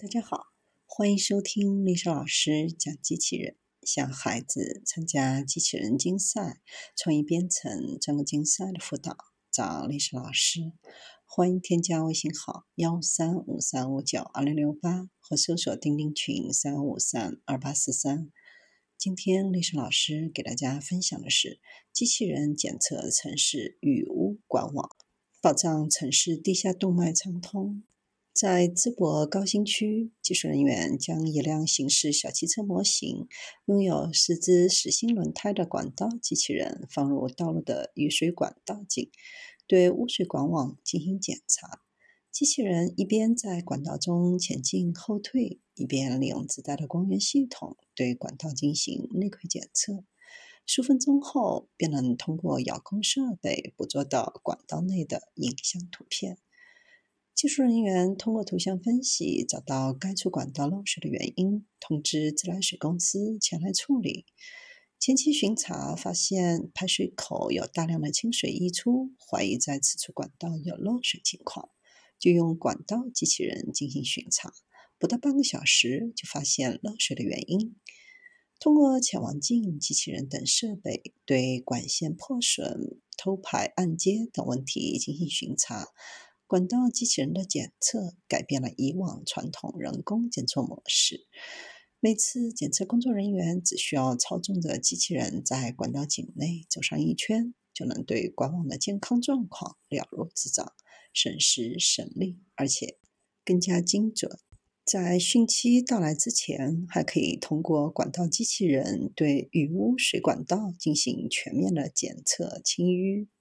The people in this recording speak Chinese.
大家好，欢迎收听丽莎老师讲机器人。想孩子参加机器人竞赛、创意编程、这个竞赛的辅导，找丽莎老师。欢迎添加微信号幺三五三五九二零六八，或搜索钉钉群三五三二八四三。今天历史老师给大家分享的是机器人检测城市雨污管网，保障城市地下动脉畅通。在淄博高新区，技术人员将一辆形似小汽车模型、拥有四只实心轮胎的管道机器人放入道路的雨水管道井，对污水管网进行检查。机器人一边在管道中前进后退，一边利用自带的光源系统对管道进行内窥检测。数分钟后，便能通过遥控设备捕捉到管道内的影像图片。技术人员通过图像分析找到该处管道漏水的原因，通知自来水公司前来处理。前期巡查发现排水口有大量的清水溢出，怀疑在此处管道有漏水情况，就用管道机器人进行巡查。不到半个小时就发现漏水的原因。通过潜望镜、机器人等设备对管线破损、偷排按接等问题进行巡查。管道机器人的检测改变了以往传统人工检测模式。每次检测，工作人员只需要操纵着机器人在管道井内走上一圈，就能对管网的健康状况了如指掌，省时省力，而且更加精准。在汛期到来之前，还可以通过管道机器人对雨污水管道进行全面的检测清淤。